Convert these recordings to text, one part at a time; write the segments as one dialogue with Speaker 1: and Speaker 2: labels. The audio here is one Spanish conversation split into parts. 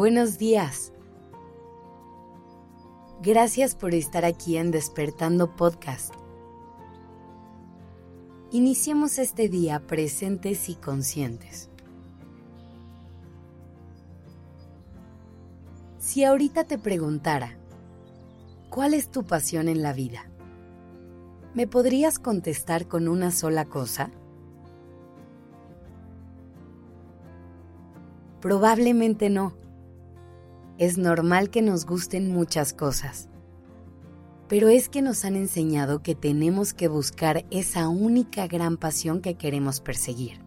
Speaker 1: Buenos días. Gracias por estar aquí en Despertando Podcast. Iniciemos este día presentes y conscientes. Si ahorita te preguntara, ¿cuál es tu pasión en la vida? ¿Me podrías contestar con una sola cosa? Probablemente no. Es normal que nos gusten muchas cosas. Pero es que nos han enseñado que tenemos que buscar esa única gran pasión que queremos perseguir.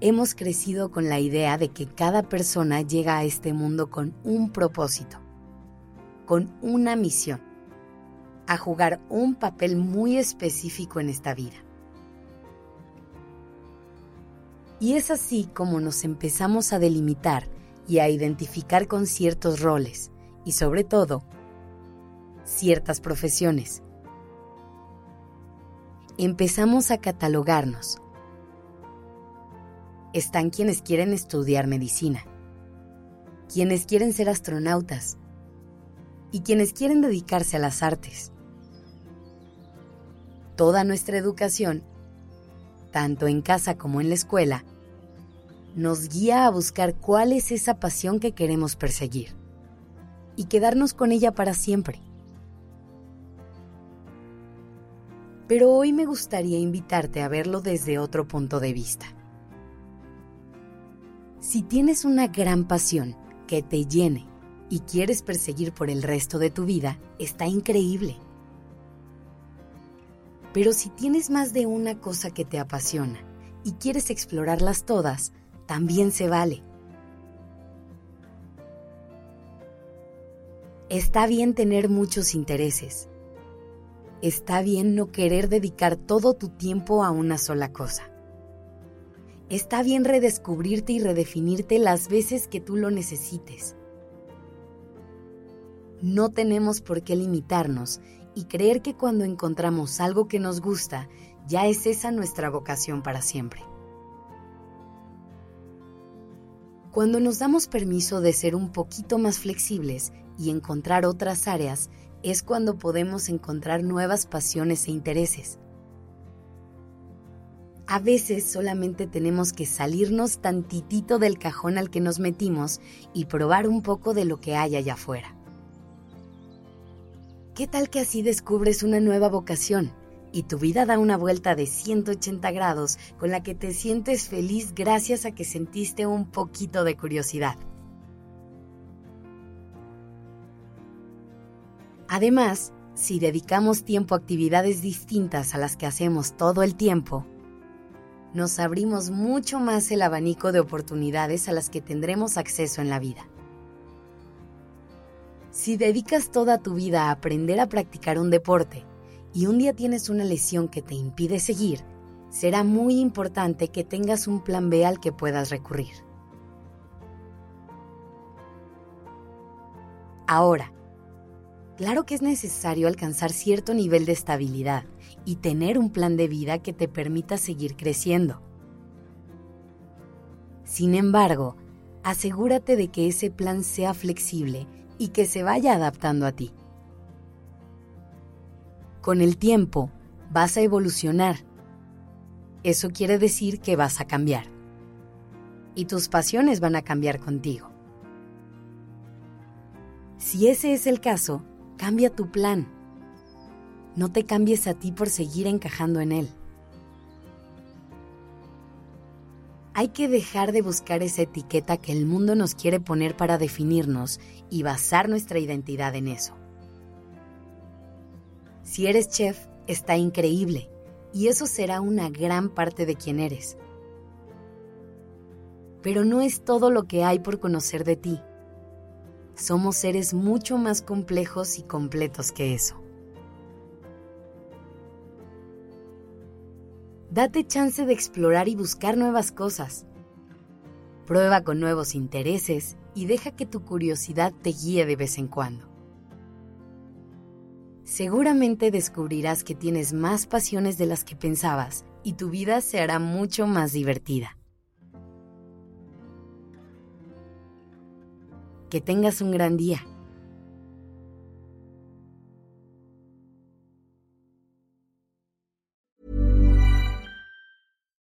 Speaker 1: Hemos crecido con la idea de que cada persona llega a este mundo con un propósito, con una misión, a jugar un papel muy específico en esta vida. Y es así como nos empezamos a delimitar y a identificar con ciertos roles y sobre todo ciertas profesiones. Empezamos a catalogarnos. Están quienes quieren estudiar medicina, quienes quieren ser astronautas y quienes quieren dedicarse a las artes. Toda nuestra educación tanto en casa como en la escuela, nos guía a buscar cuál es esa pasión que queremos perseguir y quedarnos con ella para siempre. Pero hoy me gustaría invitarte a verlo desde otro punto de vista. Si tienes una gran pasión que te llene y quieres perseguir por el resto de tu vida, está increíble. Pero si tienes más de una cosa que te apasiona y quieres explorarlas todas, también se vale. Está bien tener muchos intereses. Está bien no querer dedicar todo tu tiempo a una sola cosa. Está bien redescubrirte y redefinirte las veces que tú lo necesites. No tenemos por qué limitarnos y creer que cuando encontramos algo que nos gusta, ya es esa nuestra vocación para siempre. Cuando nos damos permiso de ser un poquito más flexibles y encontrar otras áreas, es cuando podemos encontrar nuevas pasiones e intereses. A veces solamente tenemos que salirnos tantitito del cajón al que nos metimos y probar un poco de lo que hay allá afuera. ¿Qué tal que así descubres una nueva vocación y tu vida da una vuelta de 180 grados con la que te sientes feliz gracias a que sentiste un poquito de curiosidad? Además, si dedicamos tiempo a actividades distintas a las que hacemos todo el tiempo, nos abrimos mucho más el abanico de oportunidades a las que tendremos acceso en la vida. Si dedicas toda tu vida a aprender a practicar un deporte y un día tienes una lesión que te impide seguir, será muy importante que tengas un plan B al que puedas recurrir. Ahora, claro que es necesario alcanzar cierto nivel de estabilidad y tener un plan de vida que te permita seguir creciendo. Sin embargo, asegúrate de que ese plan sea flexible y que se vaya adaptando a ti. Con el tiempo vas a evolucionar. Eso quiere decir que vas a cambiar. Y tus pasiones van a cambiar contigo. Si ese es el caso, cambia tu plan. No te cambies a ti por seguir encajando en él. hay que dejar de buscar esa etiqueta que el mundo nos quiere poner para definirnos y basar nuestra identidad en eso. Si eres chef, está increíble y eso será una gran parte de quien eres. Pero no es todo lo que hay por conocer de ti. Somos seres mucho más complejos y completos que eso. Date chance de explorar y buscar nuevas cosas. Prueba con nuevos intereses y deja que tu curiosidad te guíe de vez en cuando seguramente descubrirás que tienes más pasiones de las que pensabas y tu vida se hará mucho más divertida. Que tengas un gran día.